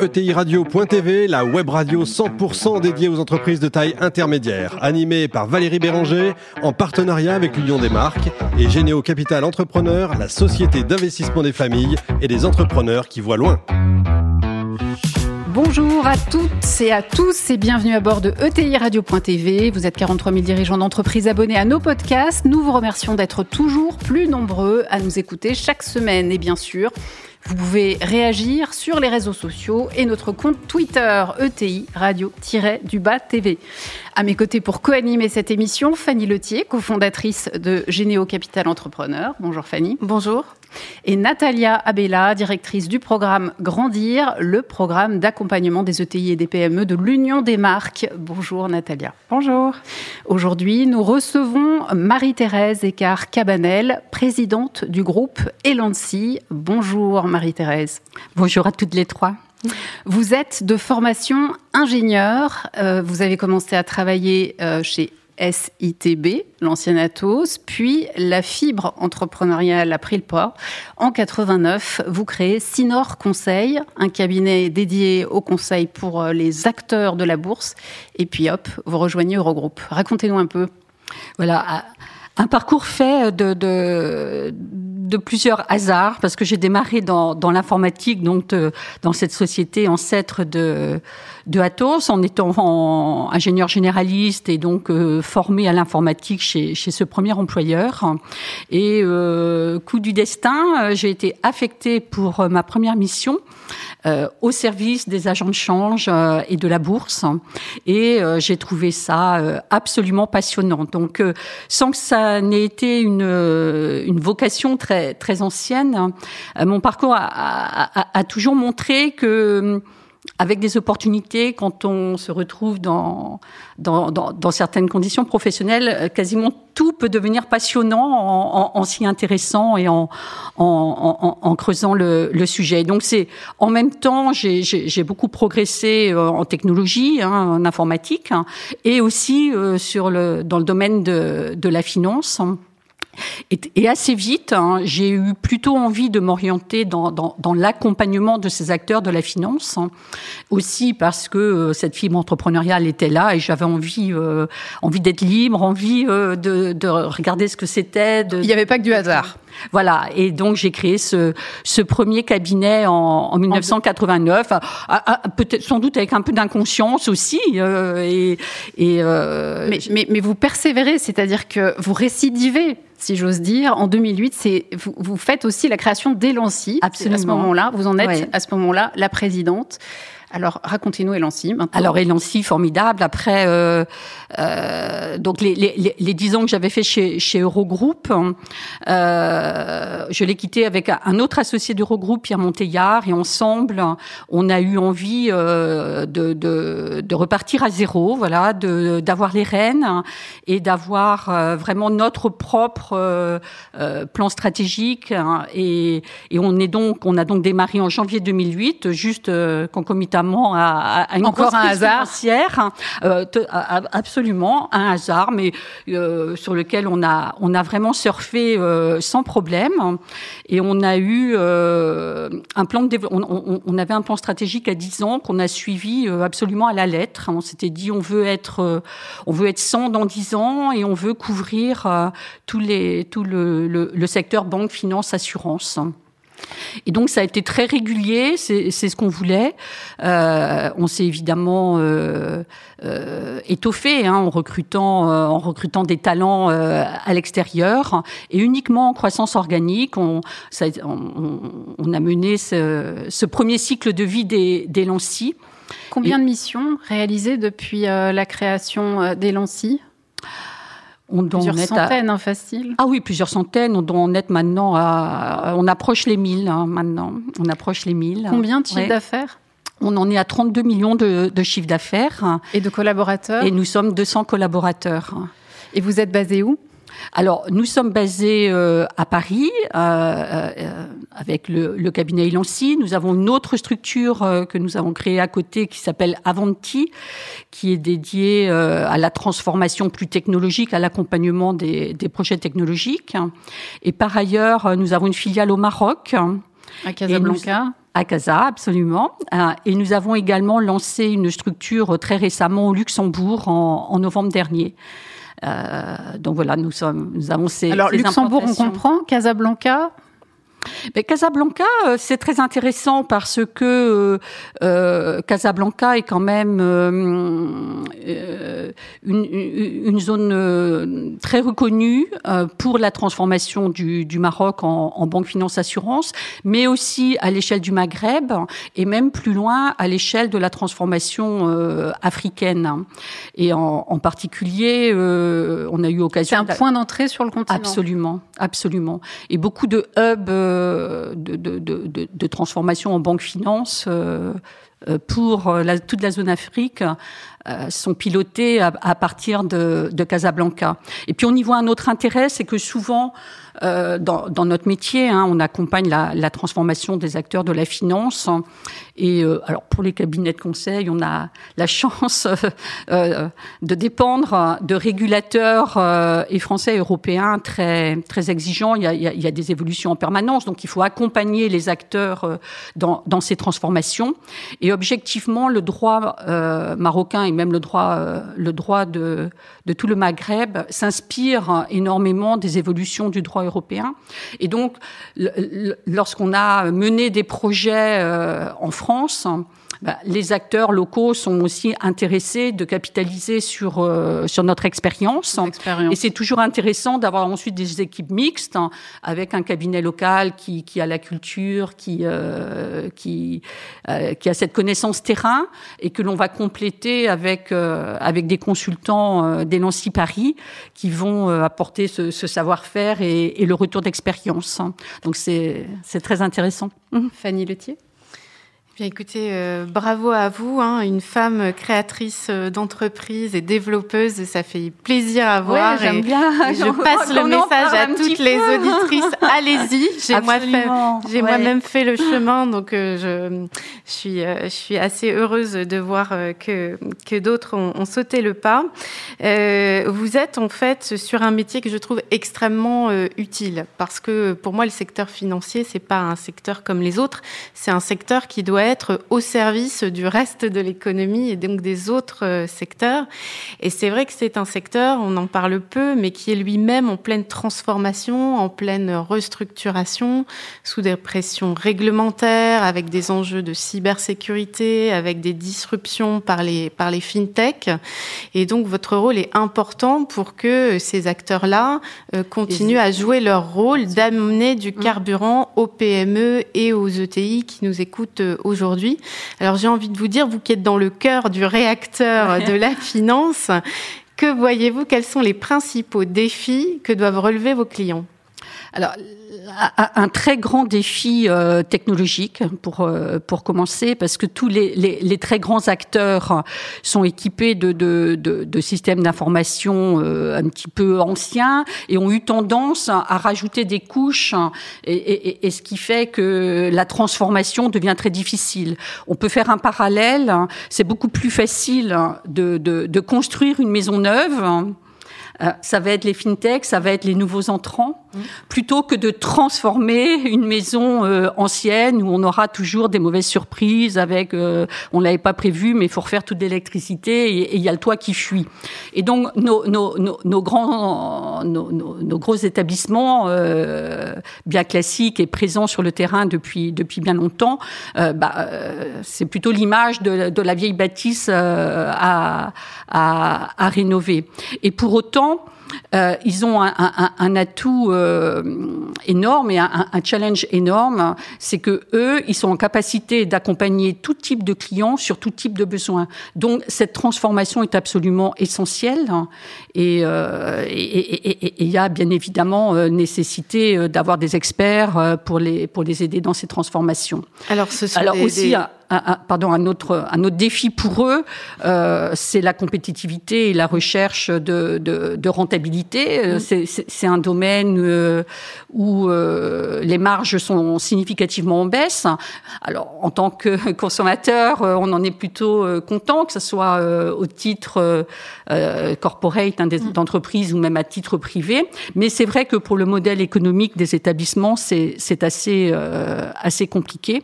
ETIRadio.tv, la web radio 100% dédiée aux entreprises de taille intermédiaire, animée par Valérie Béranger, en partenariat avec l'Union des marques et Généo Capital Entrepreneur, la société d'investissement des familles et des entrepreneurs qui voient loin. Bonjour à toutes et à tous et bienvenue à bord de ETI Radio.tv. Vous êtes 43 000 dirigeants d'entreprise abonnés à nos podcasts. Nous vous remercions d'être toujours plus nombreux à nous écouter chaque semaine et bien sûr, vous pouvez réagir sur les réseaux sociaux et notre compte Twitter ETI Radio-du-bas TV. À mes côtés pour co-animer cette émission, Fanny Letier, cofondatrice de Généo Capital Entrepreneur. Bonjour Fanny. Bonjour. Et Natalia Abella, directrice du programme Grandir, le programme d'accompagnement des ETI et des PME de l'Union des marques. Bonjour Natalia. Bonjour. Aujourd'hui, nous recevons Marie-Thérèse Écart-Cabanel, présidente du groupe Elancy. Bonjour Marie-Thérèse. Bonjour à toutes les trois. Vous êtes de formation ingénieur. Euh, vous avez commencé à travailler euh, chez SITB, l'ancien Atos, puis la fibre entrepreneuriale a pris le pas. En 89, vous créez Sinor Conseil, un cabinet dédié au conseil pour euh, les acteurs de la bourse. Et puis hop, vous rejoignez Eurogroupe. Racontez-nous un peu. Voilà, un parcours fait de, plusieurs hasards, parce que j'ai démarré dans l'informatique, donc dans cette société ancêtre de, de Atos, en étant ingénieur généraliste et donc euh, formé à l'informatique chez, chez ce premier employeur. Et euh, coup du destin, euh, j'ai été affectée pour euh, ma première mission euh, au service des agents de change euh, et de la bourse. Et j'ai trouvé ça absolument passionnant. Donc, sans que ça n'ait été une, une vocation très, très ancienne, mon parcours a, a, a toujours montré que avec des opportunités quand on se retrouve dans, dans, dans, dans, certaines conditions professionnelles, euh, quasiment tout peut devenir passionnant en, en, en s'y intéressant et en, en creusant le, le, sujet. Donc c'est en même temps, j'ai beaucoup progressé euh, en technologie, hein, en informatique, hein, et aussi euh, sur le, dans le domaine de, de la finance. Et, assez vite, hein, j'ai eu plutôt envie de m'orienter dans, l'accompagnement de ces acteurs de la finance, hein. aussi parce que euh, cette fibre entrepreneuriale était là et j'avais envie, euh, envie d'être libre, envie euh, de, regarder ce que c'était. Il n'y avait pas que du hasard. Voilà, et donc j'ai créé ce, ce premier cabinet en, en 1989, peut-être sans doute avec un peu d'inconscience aussi. Euh, et, et euh... mais, mais, mais vous persévérez, c'est-à-dire que vous récidivez si j'ose dire. En 2008, c'est vous, vous, faites aussi la création d'Elancy. Absolument. À ce moment-là, vous en êtes ouais. à ce moment-là la présidente. Alors, racontez-nous Elancy. Alors, Elancy, formidable. Après, euh, euh, donc les, les, les 10 ans que j'avais fait chez, chez Eurogroupe, euh, je l'ai quitté avec un autre associé d'Eurogroupe, Pierre Monteillard, et ensemble, on a eu envie euh, de, de, de, repartir à zéro, voilà, d'avoir les rênes et d'avoir euh, vraiment notre propre euh, plan stratégique. Hein, et, et, on est donc, on a donc démarré en janvier 2008, juste concomitamment à, à, une encore un hasard financière, euh, absolument un hasard, mais euh, sur lequel on a on a vraiment surfé euh, sans problème et on a eu euh, un plan de on, on, on, avait un plan stratégique à 10 ans qu'on a suivi euh, absolument à la lettre. On s'était dit on veut être euh, on veut être 100 dans 10 ans et on veut couvrir tous les tout le, le, le secteur banque, finance, assurance. Et donc ça a été très régulier, c'est ce qu'on voulait. Euh, on s'est évidemment euh, euh, étoffé hein, en recrutant en recrutant des talents à l'extérieur et uniquement en croissance organique. On, ça, on, on a mené ce, ce, premier cycle de vie des, des Lancy. Combien et, de missions réalisées depuis la création des Lancy? On plusieurs en centaines, à... hein, facile. Ah oui, plusieurs centaines. On doit en être maintenant à... On approche les 1000 hein, maintenant. On approche les 1000. Combien de chiffres ouais. d'affaires? On en est à 32 millions de, de chiffres d'affaires. Et de collaborateurs? Et nous sommes 200 collaborateurs. Et vous êtes basé où? Alors, nous sommes basés euh, à Paris euh, euh, avec le, le cabinet Elancy. Nous avons une autre structure euh, que nous avons créée à côté qui s'appelle Avanti, qui est dédiée euh, à la transformation plus technologique, à l'accompagnement des, des, projets technologiques. Et par ailleurs, nous avons une filiale au Maroc. À Casablanca À Casa, absolument. et nous avons également lancé une structure très récemment au Luxembourg en, novembre dernier. Donc voilà, nous sommes, nous avons ces. Alors Luxembourg, on comprend. Casablanca, mais Casablanca, euh, c'est très intéressant parce que euh, euh Casablanca est quand même euh, une, une, zone très reconnue pour la transformation du, du Maroc en, en, banque finance assurance, mais aussi à l'échelle du Maghreb et même plus loin à l'échelle de la transformation africaine. Et en, en particulier, on a eu occasion. C'est un point d'entrée sur le continent. Absolument, absolument. Et beaucoup de hubs de, transformation en banque finance euh, euh, pour toute la zone Afrique euh, sont pilotés à, partir de, Casablanca. Et puis on y voit un autre intérêt, c'est que souvent euh, dans, notre métier, hein, on accompagne la, transformation des acteurs de la finance. Et euh, alors pour les cabinets de conseil, on a la chance euh, de dépendre de régulateurs et français et européens très très exigeants. Il y, a, des évolutions en permanence, donc il faut accompagner les acteurs dans, ces transformations. Et objectivement, le droit marocain et même le droit, le droit de, de tout le Maghreb s'inspire énormément des évolutions du droit européen. Et donc, lorsqu'on a mené des projets euh, en France, bah, les acteurs locaux sont aussi intéressés de capitaliser sur euh, sur notre expérience. Et c'est toujours intéressant d'avoir ensuite des équipes mixtes hein, avec un cabinet local qui, qui a la culture, qui euh, qui euh, qui a cette connaissance terrain et que l'on va compléter avec avec des consultants des Nancy Paris qui vont apporter ce, ce savoir-faire et, et, le retour d'expérience. Donc c'est c'est très intéressant. Fanny Letier. Bien écoutez, euh, bravo à vous, hein, une femme créatrice euh, d'entreprise et développeuse, ça fait plaisir à voir. j'aime bien. je passe le message à toutes les auditrices. Allez-y, j'ai moi j'ai moi-même fait le chemin, donc euh, je, je suis je suis assez heureuse de voir que que d'autres ont, ont, sauté le pas. vous êtes en fait sur un métier que je trouve extrêmement utile parce que pour moi le secteur financier c'est pas un secteur comme les autres, c'est un secteur qui doit être au service du reste de l'économie et donc des autres euh, secteurs. Et c'est vrai que c'est un secteur, on en parle peu, mais qui est lui-même en pleine transformation, en pleine restructuration, sous des pressions réglementaires, avec des enjeux de cybersécurité, avec des disruptions par les, par les fintech. Et donc votre rôle est important pour que ces acteurs-là euh, continuent à jouer leur rôle d'amener du mmh. carburant aux PME et aux ETI qui nous écoutent aujourd'hui euh, aujourd'hui. Alors j'ai envie de vous dire, vous qui êtes dans le cœur du réacteur de la finance, que voyez-vous? Quels sont les principaux défis que doivent relever vos clients? Alors, un très grand défi euh, technologique pour euh, pour commencer, parce que tous les, les, les, très grands acteurs sont équipés de, de, de, de systèmes d'information euh, un petit peu anciens et ont eu tendance à rajouter des couches, et, et, et, ce qui fait que la transformation devient très difficile. On peut faire un parallèle, c'est beaucoup plus facile de, de, de construire une maison neuve ça va être les fintechs, ça va être les nouveaux entrants, mmh. plutôt que de transformer une maison euh, ancienne où on aura toujours des mauvaises surprises avec, euh, on l'avait pas prévu, mais il faut refaire toute l'électricité et il y a le toit qui fuit. Et donc nos, nos, nos, grands, nos, gros établissements bien classiques et présents sur le terrain depuis depuis bien longtemps, bah, c'est plutôt l'image de, la vieille bâtisse à, à, rénover. Et pour autant euh, ils ont un atout euh, énorme et un, un, challenge énorme, c'est que eux, ils sont en capacité d'accompagner tout type de clients sur tout type de besoins. Donc cette transformation est absolument essentielle et euh, il y a bien évidemment euh, nécessité euh, d'avoir des experts pour les pour les aider dans ces transformations. Alors ce sont Alors aussi pardon, un autre, un autre défi pour eux, euh, c'est la compétitivité et la recherche de, de, de rentabilité. Mm. C'est un domaine euh, où euh, les marges sont significativement en baisse. Alors, en tant que consommateur, euh, on en est plutôt euh, content, que ce soit au titre corporate hein, mm. d'entreprise ou même à titre privé. Mais c'est vrai que pour le modèle économique des établissements, c'est assez, assez compliqué.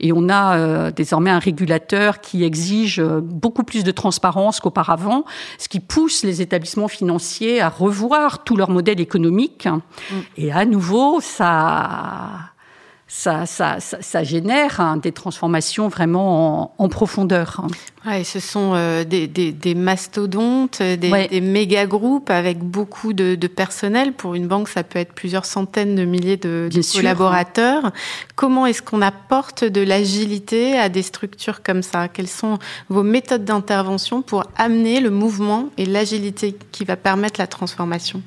Et on a désormais un régulateur qui exige beaucoup plus de transparence qu'auparavant, ce qui pousse les établissements financiers à revoir tout leur modèle économique. Mm. Et à nouveau, ça ça, ça, ça, génère hein, des transformations vraiment en, profondeur. Ouais, ce sont euh, des, des, des, mastodontes, des, des méga groupes avec beaucoup de, de, personnel. Pour une banque, ça peut être plusieurs centaines de milliers de, de collaborateurs. Comment est-ce qu'on apporte de l'agilité à des structures comme ça? Quelles sont vos méthodes d'intervention pour amener le mouvement et l'agilité qui va permettre la transformation?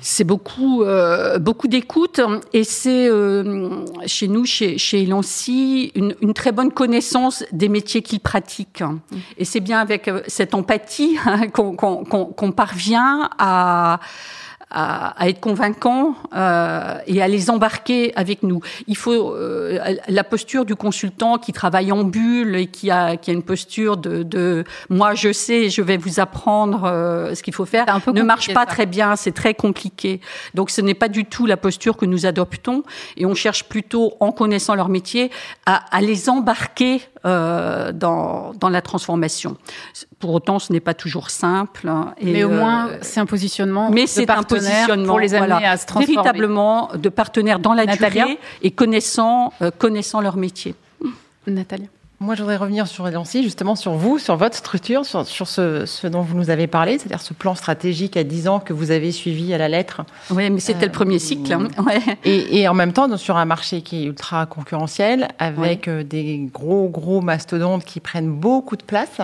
C'est beaucoup, euh, beaucoup d'écoute et c'est euh, chez nous, chez, chez Elancy, une, une, très bonne connaissance des métiers qu'ils pratiquent. Et c'est bien avec euh, cette empathie hein, qu'on parvient à à, à être convaincant euh, et à les embarquer avec nous. Il faut euh, la posture du consultant qui travaille en bulle et qui a, qui a une posture de, de moi je sais, je vais vous apprendre euh, ce qu'il faut faire, ne marche pas très bien, c'est très compliqué. Donc ce n'est pas du tout la posture que nous adoptons et on cherche plutôt, en connaissant leur métier, à, à les embarquer euh, dans, dans la transformation. Pour autant, ce n'est pas toujours simple. Hein, et mais au moins, euh, c'est un positionnement. Mais c'est un positionnement pour les amener à se transformer. Véritablement de partenaires dans la durée et connaissant, euh, connaissant leur métier. Nathalie. Moi, je voudrais revenir sur Elancy, justement sur vous, sur votre structure, sur, sur ce, ce, dont vous nous avez parlé, c'est-à-dire ce plan stratégique à 10 ans que vous avez suivi à la lettre. Oui, mais c'était euh, le premier cycle. Hein. Ouais. Et, et, en même temps, sur un marché qui est ultra concurrentiel, avec ouais. des gros, gros mastodontes qui prennent beaucoup de place.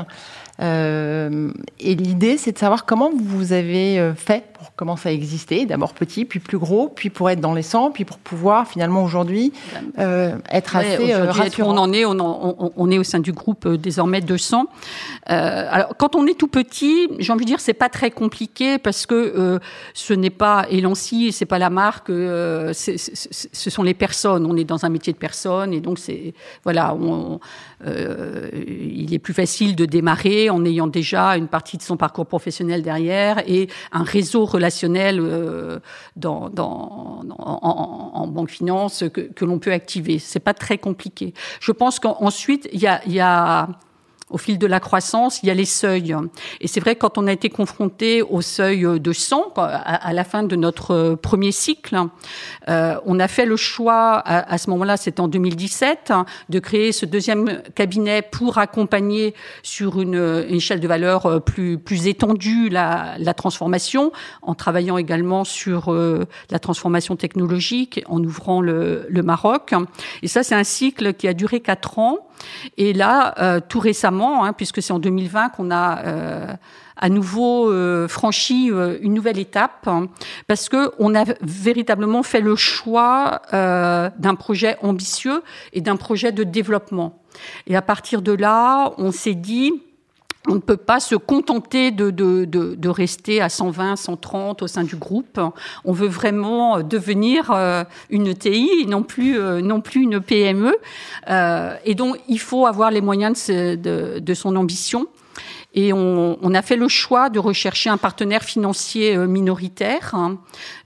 Euh, et l'idée, c'est de savoir comment vous avez euh, fait pour commencer à exister, d'abord petit, puis plus gros, puis pour être dans les 100, puis pour pouvoir finalement aujourd'hui euh, être ouais, assez euh, rassurant. On en est, on, en, on, est au sein du groupe euh, désormais 200. Euh, alors quand on est tout petit, j'ai envie de dire, c'est pas très compliqué parce que ce n'est pas Elancy, c'est pas la marque, c est, c est, ce sont les personnes. On est dans un métier de personnes et donc c'est voilà, on, il est plus facile de démarrer en ayant déjà une partie de son parcours professionnel derrière et un réseau relationnel euh, en, banque finance que, l'on peut activer. C'est pas très compliqué. Je pense qu'ensuite il y a au fil de la croissance, il y a les seuils. Et c'est vrai quand on a été confronté au seuil de 100 à, la fin de notre premier cycle, euh, on a fait le choix à, ce moment-là, c'était en 2017, de créer ce deuxième cabinet pour accompagner sur une, échelle de valeur plus plus étendue la, transformation, en travaillant également sur euh, la transformation technologique, en ouvrant le, le Maroc. Et ça, c'est un cycle qui a duré quatre ans. Et là, euh, tout récemment, hein, puisque c'est en 2020 qu'on a euh, à nouveau euh, franchi euh, une nouvelle étape, hein, parce que on a véritablement fait le choix euh, d'un projet ambitieux et d'un projet de développement. Et à partir de là, on s'est dit on ne peut pas se contenter de, de, de, de, rester à 120, 130 au sein du groupe. On veut vraiment devenir euh, une TI, non plus, euh, non plus une PME. Euh, et donc, il faut avoir les moyens de, de son ambition. Et on, on, a fait le choix de rechercher un partenaire financier euh, minoritaire. Hein.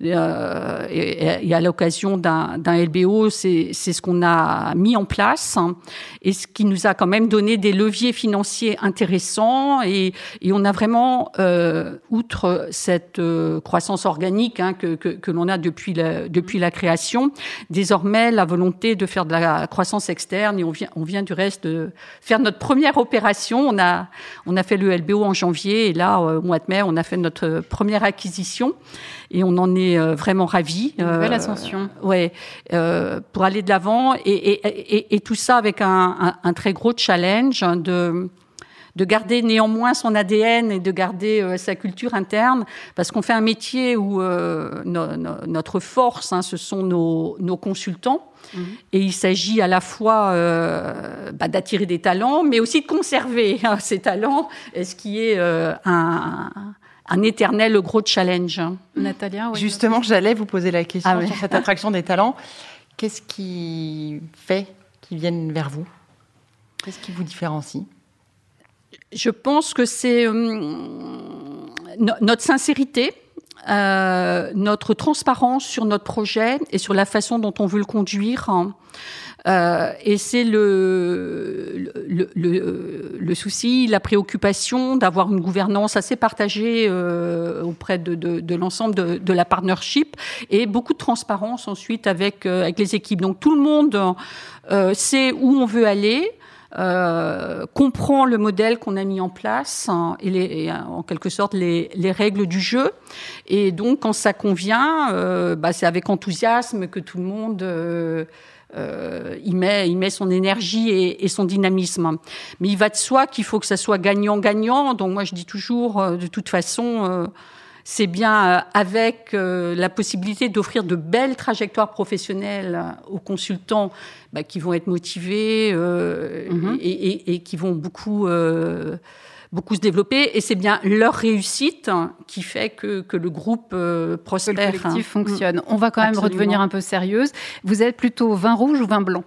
Euh, et, à l'occasion d'un LBO, c'est ce qu'on a mis en place hein. et ce qui nous a quand même donné des leviers financiers intéressants. Et, et on a vraiment, euh, outre cette euh, croissance organique hein, que, que, que l'on a depuis la, depuis la création, désormais la volonté de faire de la croissance externe. Et on vient, on vient du reste de faire notre première opération. On a, on a fait le LBO en janvier et là, euh, au mois de mai, on a fait notre première acquisition et on en est euh, vraiment ravis. Une nouvelle ascension. Euh, ouais, euh, pour aller de l'avant et, et, et, et, tout ça avec un, un, un, très gros challenge de de garder néanmoins son ADN et de garder euh, sa culture interne, parce qu'on fait un métier où euh, notre force, hein, ce sont nos, nos consultants. Mhm. Et il s'agit à la fois euh, bah, d'attirer des talents, mais aussi de conserver hein, ces talents, ce qui est un, un éternel gros challenge. Natalia, Justement, j'allais vous poser la question ah sur cette attraction des talents. Qu'est-ce qui fait qu'ils viennent vers vous? Qu'est-ce qui vous différencie? Je pense que c'est euh, notre sincérité. Euh, notre transparence sur notre projet et sur la façon dont on veut le conduire. Hein. Euh, et c'est le, souci, la préoccupation d'avoir une gouvernance assez partagée auprès de, l'ensemble de, la partnership et beaucoup de transparence ensuite avec, avec les équipes. Donc tout le monde sait où on veut aller. Euh, comprend le modèle qu'on a mis en place hein, et, les, et, en quelque sorte les, les, règles du jeu. Et donc, quand ça convient, euh, bah, c'est avec enthousiasme que tout le monde euh, euh, il, met, il met son énergie et, et, son dynamisme. Mais il va de soi qu'il faut que ça soit gagnant-gagnant. Donc moi, je dis toujours, euh, de toute façon, euh, c'est bien avec la possibilité d'offrir de belles trajectoires professionnelles aux consultants bah, qui vont être motivés mmh. et, et, et, qui vont beaucoup beaucoup se développer et c'est bien leur réussite qui fait que, que le groupe euh, prospère. Que le collectif fonctionne. On va quand même redevenir un peu sérieuse. Vous êtes plutôt vin rouge ou vin blanc?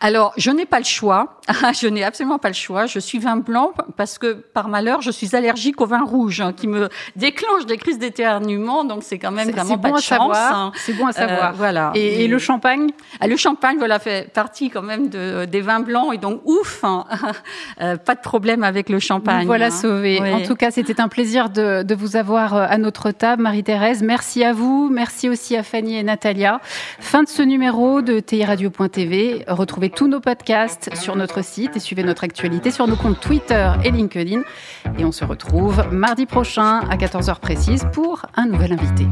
Alors, je n'ai pas le choix. je n'ai absolument pas le choix. Je suis vin blanc parce que, par malheur, je suis allergique au vin rouge hein, qui me déclenche des crises d'éternuement. Donc, c'est quand même vraiment pas de chance. Hein. C'est bon à savoir. Euh, voilà. Et, le champagne ah, Le champagne, voilà, fait partie quand même de, des vins blancs. Et donc, ouf, hein. euh, pas de problème avec le champagne. voilà sauvé. En tout cas, c'était un plaisir de, de, vous avoir euh, à notre table, Marie-Thérèse. Merci à vous. Merci aussi à Fanny et Natalia. Fin de ce numéro de TI Radio.tv. Retrouvez tous nos podcasts sur notre site et suivez notre actualité sur nos comptes Twitter et LinkedIn. Et on se retrouve mardi prochain à 14h précise pour un nouvel invité.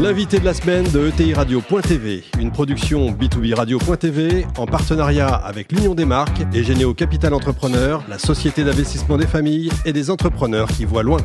L'invité de la semaine de ETI Radio.tv, une production B2B Radio.tv en partenariat avec l'Union des marques et Généo Capital Entrepreneur, la société d'investissement des familles et des entrepreneurs qui voient loin.